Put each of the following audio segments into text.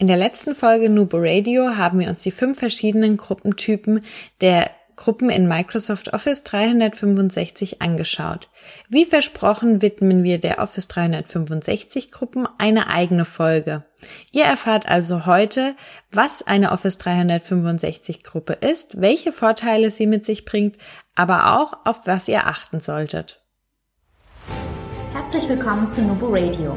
In der letzten Folge Nubo Radio haben wir uns die fünf verschiedenen Gruppentypen der Gruppen in Microsoft Office 365 angeschaut. Wie versprochen widmen wir der Office 365 Gruppen eine eigene Folge. Ihr erfahrt also heute, was eine Office 365 Gruppe ist, welche Vorteile sie mit sich bringt, aber auch auf was ihr achten solltet. Herzlich willkommen zu Nubo Radio,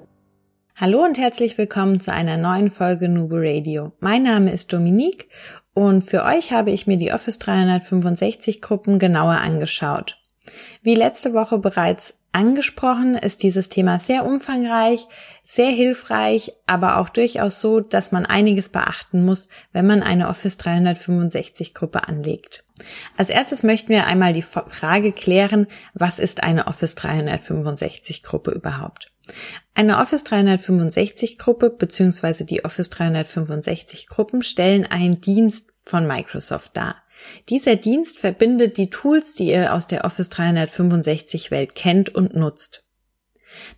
Hallo und herzlich willkommen zu einer neuen Folge Nubo Radio. Mein Name ist Dominique und für euch habe ich mir die Office 365 Gruppen genauer angeschaut. Wie letzte Woche bereits angesprochen, ist dieses Thema sehr umfangreich, sehr hilfreich, aber auch durchaus so, dass man einiges beachten muss, wenn man eine Office 365 Gruppe anlegt. Als erstes möchten wir einmal die Frage klären, was ist eine Office 365 Gruppe überhaupt? Eine Office 365 Gruppe bzw. die Office 365 Gruppen stellen einen Dienst von Microsoft dar. Dieser Dienst verbindet die Tools, die ihr aus der Office 365 Welt kennt und nutzt.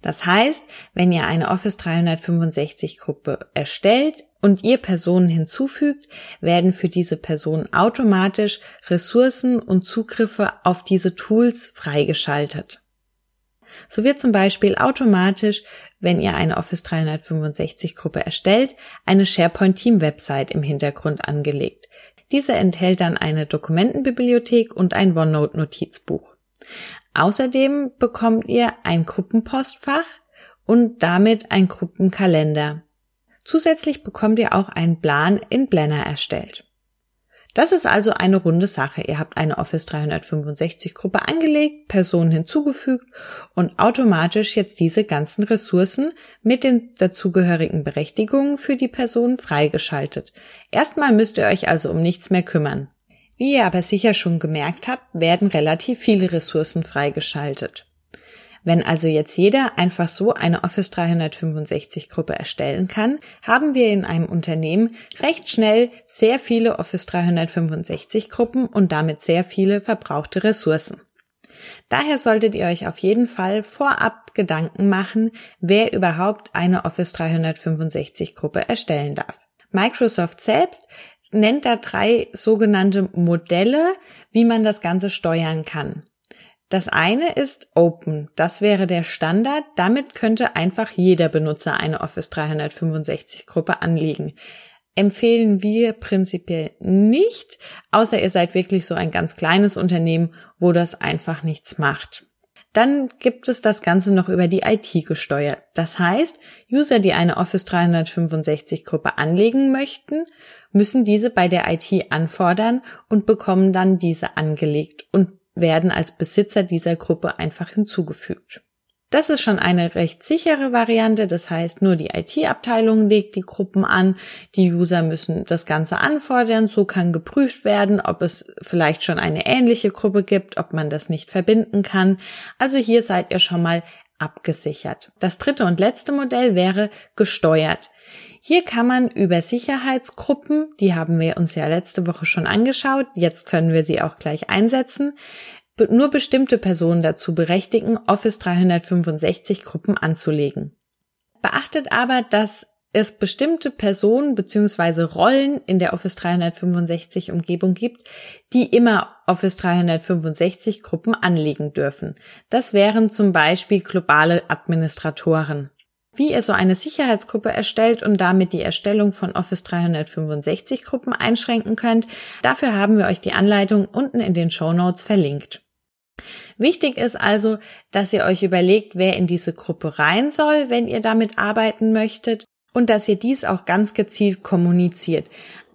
Das heißt, wenn ihr eine Office 365 Gruppe erstellt und ihr Personen hinzufügt, werden für diese Personen automatisch Ressourcen und Zugriffe auf diese Tools freigeschaltet. So wird zum Beispiel automatisch, wenn ihr eine Office 365 Gruppe erstellt, eine SharePoint Team Website im Hintergrund angelegt. Diese enthält dann eine Dokumentenbibliothek und ein OneNote-Notizbuch. Außerdem bekommt ihr ein Gruppenpostfach und damit ein Gruppenkalender. Zusätzlich bekommt ihr auch einen Plan in Blender erstellt. Das ist also eine runde Sache. Ihr habt eine Office 365 Gruppe angelegt, Personen hinzugefügt und automatisch jetzt diese ganzen Ressourcen mit den dazugehörigen Berechtigungen für die Personen freigeschaltet. Erstmal müsst ihr euch also um nichts mehr kümmern. Wie ihr aber sicher schon gemerkt habt, werden relativ viele Ressourcen freigeschaltet. Wenn also jetzt jeder einfach so eine Office 365 Gruppe erstellen kann, haben wir in einem Unternehmen recht schnell sehr viele Office 365 Gruppen und damit sehr viele verbrauchte Ressourcen. Daher solltet ihr euch auf jeden Fall vorab Gedanken machen, wer überhaupt eine Office 365 Gruppe erstellen darf. Microsoft selbst nennt da drei sogenannte Modelle, wie man das Ganze steuern kann. Das eine ist Open. Das wäre der Standard. Damit könnte einfach jeder Benutzer eine Office 365 Gruppe anlegen. Empfehlen wir prinzipiell nicht, außer ihr seid wirklich so ein ganz kleines Unternehmen, wo das einfach nichts macht. Dann gibt es das Ganze noch über die IT gesteuert. Das heißt, User, die eine Office 365 Gruppe anlegen möchten, müssen diese bei der IT anfordern und bekommen dann diese angelegt und werden als Besitzer dieser Gruppe einfach hinzugefügt. Das ist schon eine recht sichere Variante, das heißt nur die IT-Abteilung legt die Gruppen an, die User müssen das Ganze anfordern, so kann geprüft werden, ob es vielleicht schon eine ähnliche Gruppe gibt, ob man das nicht verbinden kann. Also hier seid ihr schon mal abgesichert. Das dritte und letzte Modell wäre gesteuert. Hier kann man über Sicherheitsgruppen, die haben wir uns ja letzte Woche schon angeschaut, jetzt können wir sie auch gleich einsetzen, nur bestimmte Personen dazu berechtigen, Office 365 Gruppen anzulegen. Beachtet aber, dass es bestimmte Personen bzw. Rollen in der Office 365 Umgebung gibt, die immer Office 365 Gruppen anlegen dürfen. Das wären zum Beispiel globale Administratoren. Wie ihr so eine Sicherheitsgruppe erstellt und damit die Erstellung von Office 365 Gruppen einschränken könnt, dafür haben wir euch die Anleitung unten in den Show Notes verlinkt. Wichtig ist also, dass ihr euch überlegt, wer in diese Gruppe rein soll, wenn ihr damit arbeiten möchtet und dass ihr dies auch ganz gezielt kommuniziert.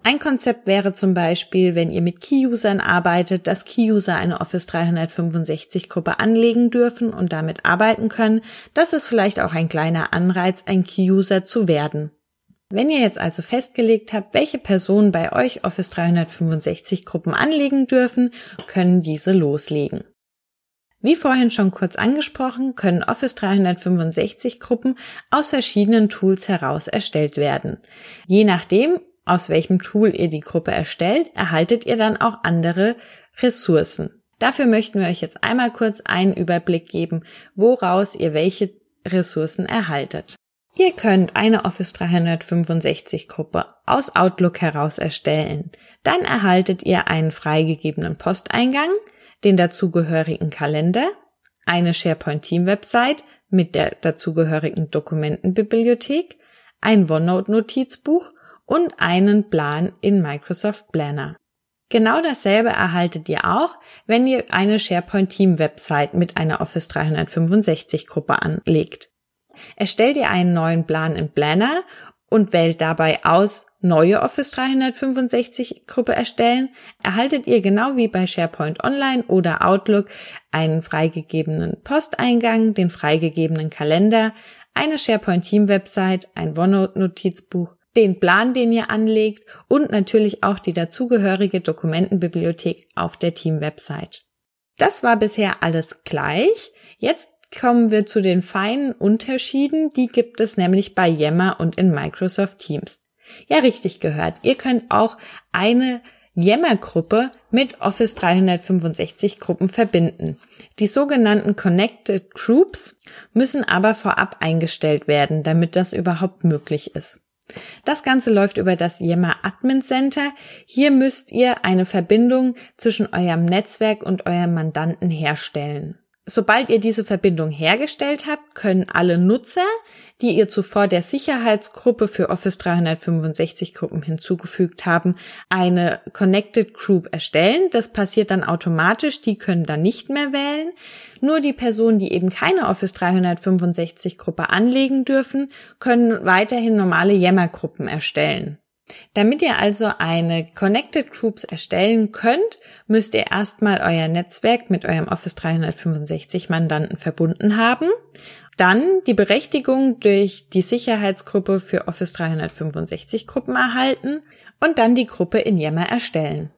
Ein Konzept wäre zum Beispiel, wenn ihr mit Key-Usern arbeitet, dass Key-User eine Office 365 Gruppe anlegen dürfen und damit arbeiten können. Das ist vielleicht auch ein kleiner Anreiz, ein Key-User zu werden. Wenn ihr jetzt also festgelegt habt, welche Personen bei euch Office 365 Gruppen anlegen dürfen, können diese loslegen. Wie vorhin schon kurz angesprochen, können Office 365 Gruppen aus verschiedenen Tools heraus erstellt werden. Je nachdem, aus welchem Tool ihr die Gruppe erstellt, erhaltet ihr dann auch andere Ressourcen. Dafür möchten wir euch jetzt einmal kurz einen Überblick geben, woraus ihr welche Ressourcen erhaltet. Ihr könnt eine Office 365 Gruppe aus Outlook heraus erstellen. Dann erhaltet ihr einen freigegebenen Posteingang, den dazugehörigen Kalender, eine SharePoint Team Website mit der dazugehörigen Dokumentenbibliothek, ein OneNote Notizbuch und einen Plan in Microsoft Planner. Genau dasselbe erhaltet ihr auch, wenn ihr eine SharePoint Team Website mit einer Office 365 Gruppe anlegt. Erstellt ihr einen neuen Plan in Planner und wählt dabei aus neue Office 365 Gruppe erstellen, erhaltet ihr genau wie bei SharePoint Online oder Outlook einen freigegebenen Posteingang, den freigegebenen Kalender, eine SharePoint Team Website, ein OneNote Notizbuch, den Plan, den ihr anlegt und natürlich auch die dazugehörige Dokumentenbibliothek auf der Team Website. Das war bisher alles gleich. Jetzt kommen wir zu den feinen Unterschieden. Die gibt es nämlich bei Yammer und in Microsoft Teams. Ja, richtig gehört. Ihr könnt auch eine Yammer-Gruppe mit Office 365 Gruppen verbinden. Die sogenannten Connected Groups müssen aber vorab eingestellt werden, damit das überhaupt möglich ist. Das Ganze läuft über das Yammer Admin Center. Hier müsst ihr eine Verbindung zwischen eurem Netzwerk und eurem Mandanten herstellen. Sobald ihr diese Verbindung hergestellt habt, können alle Nutzer, die ihr zuvor der Sicherheitsgruppe für Office 365 Gruppen hinzugefügt haben, eine Connected Group erstellen. Das passiert dann automatisch, die können dann nicht mehr wählen. Nur die Personen, die eben keine Office 365 Gruppe anlegen dürfen, können weiterhin normale Yammer-Gruppen erstellen. Damit ihr also eine Connected Groups erstellen könnt, müsst ihr erstmal euer Netzwerk mit eurem Office 365 Mandanten verbunden haben, dann die Berechtigung durch die Sicherheitsgruppe für Office 365 Gruppen erhalten und dann die Gruppe in Yammer erstellen.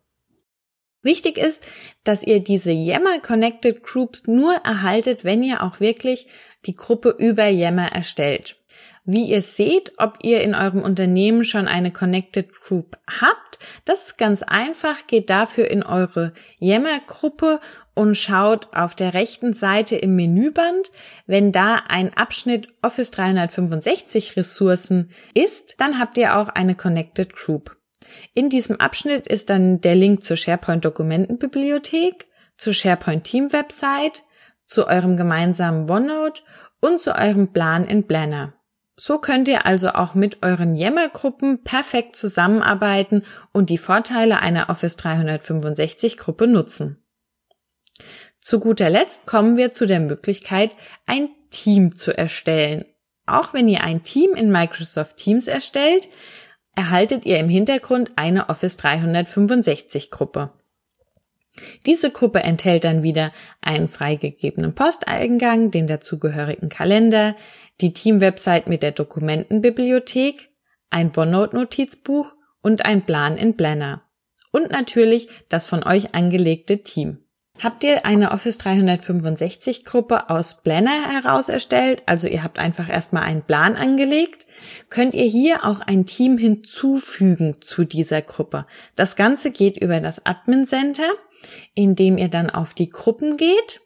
Wichtig ist, dass ihr diese Yammer Connected Groups nur erhaltet, wenn ihr auch wirklich die Gruppe über Yammer erstellt wie ihr seht, ob ihr in eurem Unternehmen schon eine Connected Group habt. Das ist ganz einfach. Geht dafür in eure Yammer-Gruppe und schaut auf der rechten Seite im Menüband. Wenn da ein Abschnitt Office 365 Ressourcen ist, dann habt ihr auch eine Connected Group. In diesem Abschnitt ist dann der Link zur SharePoint Dokumentenbibliothek, zur SharePoint Team Website, zu eurem gemeinsamen OneNote und zu eurem Plan in Planner. So könnt ihr also auch mit euren Yammer-Gruppen perfekt zusammenarbeiten und die Vorteile einer Office 365 Gruppe nutzen. Zu guter Letzt kommen wir zu der Möglichkeit, ein Team zu erstellen. Auch wenn ihr ein Team in Microsoft Teams erstellt, erhaltet ihr im Hintergrund eine Office 365 Gruppe. Diese Gruppe enthält dann wieder einen freigegebenen Posteingang, den dazugehörigen Kalender, die Team-Website mit der Dokumentenbibliothek, ein OneNote-Notizbuch und ein Plan in Planner. Und natürlich das von euch angelegte Team. Habt ihr eine Office 365 Gruppe aus Planner heraus erstellt, also ihr habt einfach erstmal einen Plan angelegt, könnt ihr hier auch ein Team hinzufügen zu dieser Gruppe. Das Ganze geht über das Admin Center indem ihr dann auf die Gruppen geht,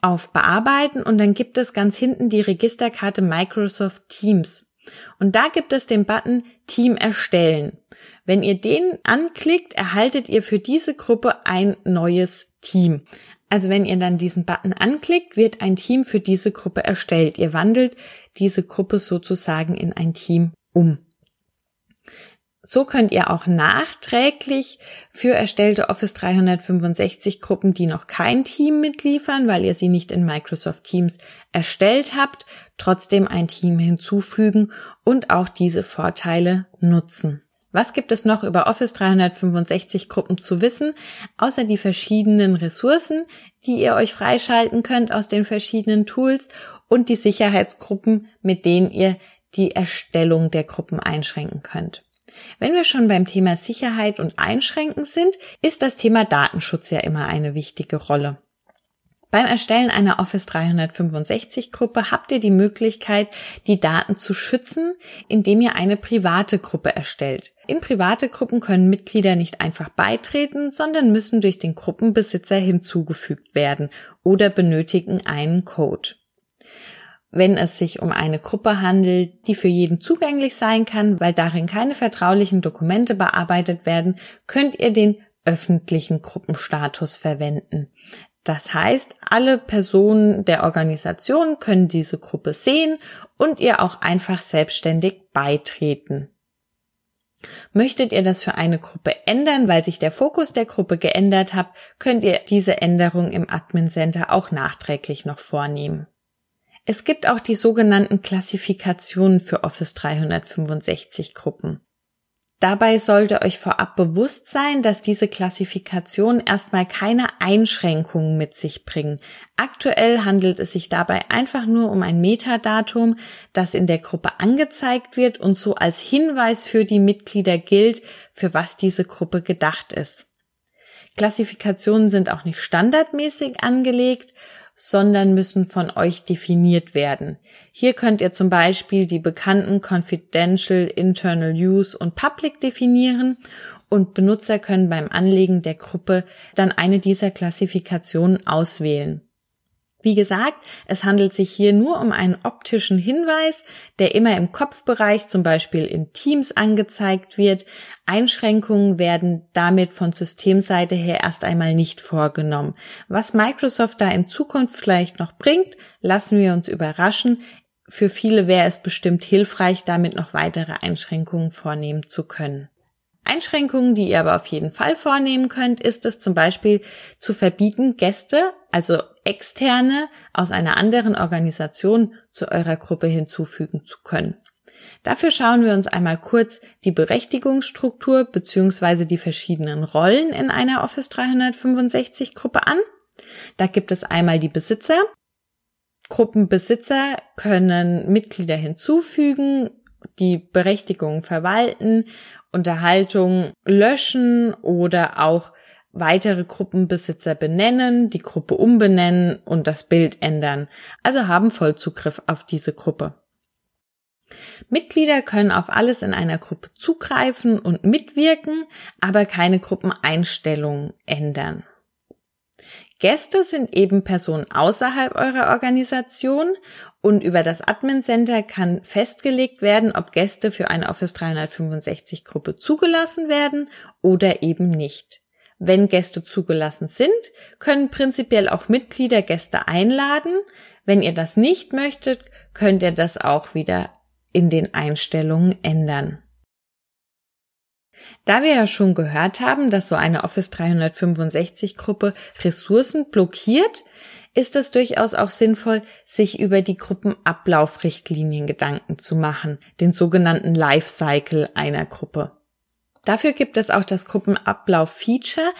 auf Bearbeiten und dann gibt es ganz hinten die Registerkarte Microsoft Teams. Und da gibt es den Button Team erstellen. Wenn ihr den anklickt, erhaltet ihr für diese Gruppe ein neues Team. Also wenn ihr dann diesen Button anklickt, wird ein Team für diese Gruppe erstellt. Ihr wandelt diese Gruppe sozusagen in ein Team um. So könnt ihr auch nachträglich für erstellte Office 365 Gruppen, die noch kein Team mitliefern, weil ihr sie nicht in Microsoft Teams erstellt habt, trotzdem ein Team hinzufügen und auch diese Vorteile nutzen. Was gibt es noch über Office 365 Gruppen zu wissen, außer die verschiedenen Ressourcen, die ihr euch freischalten könnt aus den verschiedenen Tools und die Sicherheitsgruppen, mit denen ihr die Erstellung der Gruppen einschränken könnt. Wenn wir schon beim Thema Sicherheit und Einschränken sind, ist das Thema Datenschutz ja immer eine wichtige Rolle. Beim Erstellen einer Office 365 Gruppe habt ihr die Möglichkeit, die Daten zu schützen, indem ihr eine private Gruppe erstellt. In private Gruppen können Mitglieder nicht einfach beitreten, sondern müssen durch den Gruppenbesitzer hinzugefügt werden oder benötigen einen Code. Wenn es sich um eine Gruppe handelt, die für jeden zugänglich sein kann, weil darin keine vertraulichen Dokumente bearbeitet werden, könnt ihr den öffentlichen Gruppenstatus verwenden. Das heißt, alle Personen der Organisation können diese Gruppe sehen und ihr auch einfach selbstständig beitreten. Möchtet ihr das für eine Gruppe ändern, weil sich der Fokus der Gruppe geändert hat, könnt ihr diese Änderung im Admin Center auch nachträglich noch vornehmen. Es gibt auch die sogenannten Klassifikationen für Office 365 Gruppen. Dabei sollte euch vorab bewusst sein, dass diese Klassifikationen erstmal keine Einschränkungen mit sich bringen. Aktuell handelt es sich dabei einfach nur um ein Metadatum, das in der Gruppe angezeigt wird und so als Hinweis für die Mitglieder gilt, für was diese Gruppe gedacht ist. Klassifikationen sind auch nicht standardmäßig angelegt, sondern müssen von euch definiert werden. Hier könnt ihr zum Beispiel die bekannten Confidential, Internal Use und Public definieren und Benutzer können beim Anlegen der Gruppe dann eine dieser Klassifikationen auswählen. Wie gesagt, es handelt sich hier nur um einen optischen Hinweis, der immer im Kopfbereich, zum Beispiel in Teams angezeigt wird. Einschränkungen werden damit von Systemseite her erst einmal nicht vorgenommen. Was Microsoft da in Zukunft vielleicht noch bringt, lassen wir uns überraschen. Für viele wäre es bestimmt hilfreich, damit noch weitere Einschränkungen vornehmen zu können. Einschränkungen, die ihr aber auf jeden Fall vornehmen könnt, ist es zum Beispiel zu verbieten, Gäste, also externe aus einer anderen Organisation zu eurer Gruppe hinzufügen zu können. Dafür schauen wir uns einmal kurz die Berechtigungsstruktur bzw. die verschiedenen Rollen in einer Office 365 Gruppe an. Da gibt es einmal die Besitzer. Gruppenbesitzer können Mitglieder hinzufügen, die Berechtigungen verwalten Unterhaltung löschen oder auch weitere Gruppenbesitzer benennen, die Gruppe umbenennen und das Bild ändern, also haben Vollzugriff auf diese Gruppe. Mitglieder können auf alles in einer Gruppe zugreifen und mitwirken, aber keine Gruppeneinstellungen ändern. Gäste sind eben Personen außerhalb eurer Organisation und über das Admin Center kann festgelegt werden, ob Gäste für eine Office 365 Gruppe zugelassen werden oder eben nicht. Wenn Gäste zugelassen sind, können prinzipiell auch Mitglieder Gäste einladen. Wenn ihr das nicht möchtet, könnt ihr das auch wieder in den Einstellungen ändern. Da wir ja schon gehört haben, dass so eine Office 365 Gruppe Ressourcen blockiert, ist es durchaus auch sinnvoll, sich über die Gruppenablaufrichtlinien Gedanken zu machen, den sogenannten Lifecycle einer Gruppe. Dafür gibt es auch das Gruppenablauf-Feature.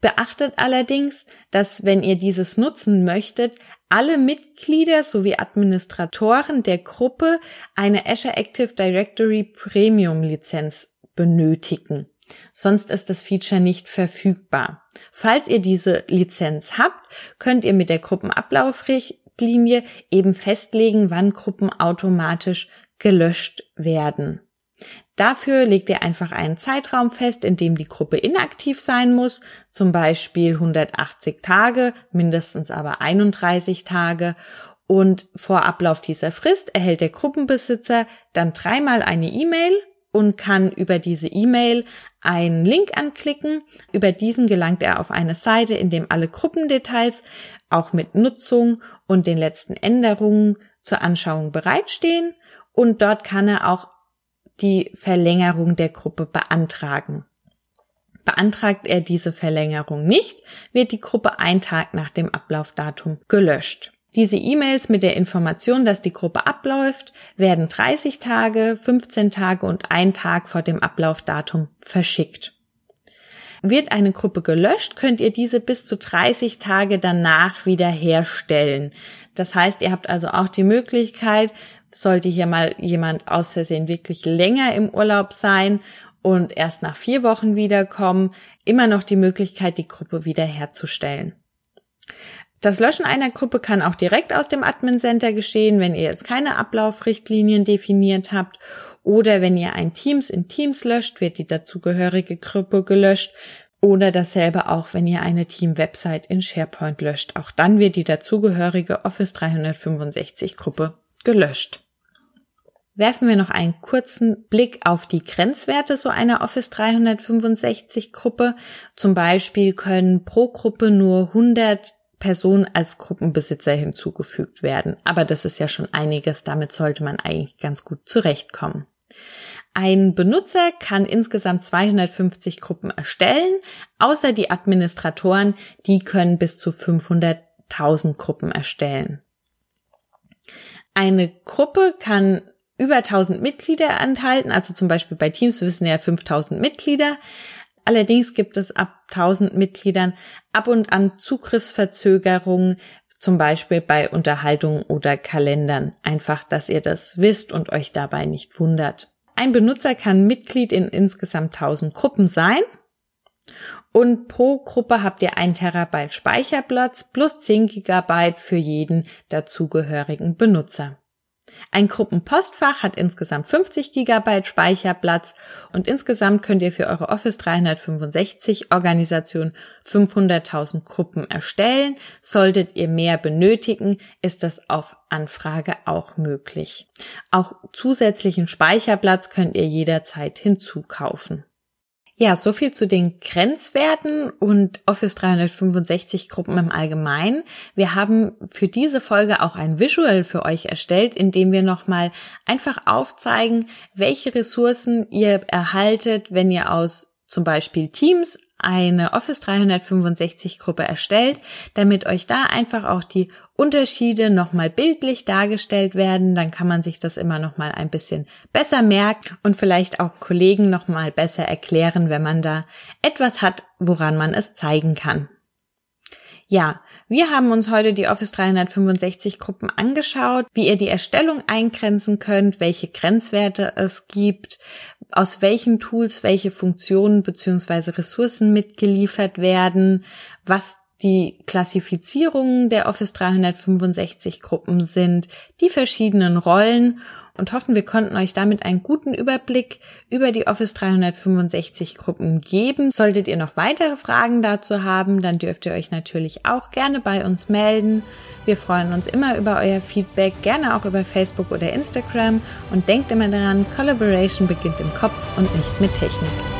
Beachtet allerdings, dass wenn ihr dieses nutzen möchtet, alle Mitglieder sowie Administratoren der Gruppe eine Azure Active Directory Premium Lizenz benötigen. Sonst ist das Feature nicht verfügbar. Falls ihr diese Lizenz habt, könnt ihr mit der Gruppenablaufrichtlinie eben festlegen, wann Gruppen automatisch gelöscht werden. Dafür legt ihr einfach einen Zeitraum fest, in dem die Gruppe inaktiv sein muss, zum Beispiel 180 Tage, mindestens aber 31 Tage. Und vor Ablauf dieser Frist erhält der Gruppenbesitzer dann dreimal eine E-Mail und kann über diese E-Mail einen Link anklicken. Über diesen gelangt er auf eine Seite, in dem alle Gruppendetails auch mit Nutzung und den letzten Änderungen zur Anschauung bereitstehen. Und dort kann er auch die Verlängerung der Gruppe beantragen. Beantragt er diese Verlängerung nicht, wird die Gruppe ein Tag nach dem Ablaufdatum gelöscht. Diese E-Mails mit der Information, dass die Gruppe abläuft, werden 30 Tage, 15 Tage und ein Tag vor dem Ablaufdatum verschickt. Wird eine Gruppe gelöscht, könnt ihr diese bis zu 30 Tage danach wieder herstellen. Das heißt, ihr habt also auch die Möglichkeit, Sollte hier mal jemand aus Versehen wirklich länger im Urlaub sein und erst nach vier Wochen wiederkommen, immer noch die Möglichkeit, die Gruppe wiederherzustellen. Das Löschen einer Gruppe kann auch direkt aus dem Admin Center geschehen, wenn ihr jetzt keine Ablaufrichtlinien definiert habt oder wenn ihr ein Teams in Teams löscht, wird die dazugehörige Gruppe gelöscht oder dasselbe auch, wenn ihr eine Team-Website in SharePoint löscht. Auch dann wird die dazugehörige Office 365 Gruppe gelöscht. Werfen wir noch einen kurzen Blick auf die Grenzwerte so einer Office 365 Gruppe. Zum Beispiel können pro Gruppe nur 100 Personen als Gruppenbesitzer hinzugefügt werden. Aber das ist ja schon einiges. Damit sollte man eigentlich ganz gut zurechtkommen. Ein Benutzer kann insgesamt 250 Gruppen erstellen, außer die Administratoren, die können bis zu 500.000 Gruppen erstellen. Eine Gruppe kann über 1000 Mitglieder enthalten, also zum Beispiel bei Teams, wir wissen ja 5000 Mitglieder. Allerdings gibt es ab 1000 Mitgliedern ab und an Zugriffsverzögerungen, zum Beispiel bei Unterhaltungen oder Kalendern. Einfach, dass ihr das wisst und euch dabei nicht wundert. Ein Benutzer kann Mitglied in insgesamt 1000 Gruppen sein. Und pro Gruppe habt ihr ein Terabyte Speicherplatz plus 10 Gigabyte für jeden dazugehörigen Benutzer. Ein Gruppenpostfach hat insgesamt 50 GB Speicherplatz und insgesamt könnt ihr für eure Office 365 Organisation 500.000 Gruppen erstellen. Solltet ihr mehr benötigen, ist das auf Anfrage auch möglich. Auch zusätzlichen Speicherplatz könnt ihr jederzeit hinzukaufen. Ja, so viel zu den Grenzwerten und Office 365 Gruppen im Allgemeinen. Wir haben für diese Folge auch ein Visual für euch erstellt, in dem wir nochmal einfach aufzeigen, welche Ressourcen ihr erhaltet, wenn ihr aus zum Beispiel Teams eine Office 365 Gruppe erstellt, damit euch da einfach auch die Unterschiede nochmal bildlich dargestellt werden. Dann kann man sich das immer nochmal ein bisschen besser merken und vielleicht auch Kollegen nochmal besser erklären, wenn man da etwas hat, woran man es zeigen kann. Ja, wir haben uns heute die Office 365 Gruppen angeschaut, wie ihr die Erstellung eingrenzen könnt, welche Grenzwerte es gibt, aus welchen Tools welche Funktionen bzw. Ressourcen mitgeliefert werden, was die Klassifizierungen der Office 365 Gruppen sind, die verschiedenen Rollen und hoffen, wir konnten euch damit einen guten Überblick über die Office 365 Gruppen geben. Solltet ihr noch weitere Fragen dazu haben, dann dürft ihr euch natürlich auch gerne bei uns melden. Wir freuen uns immer über euer Feedback, gerne auch über Facebook oder Instagram und denkt immer daran, Collaboration beginnt im Kopf und nicht mit Technik.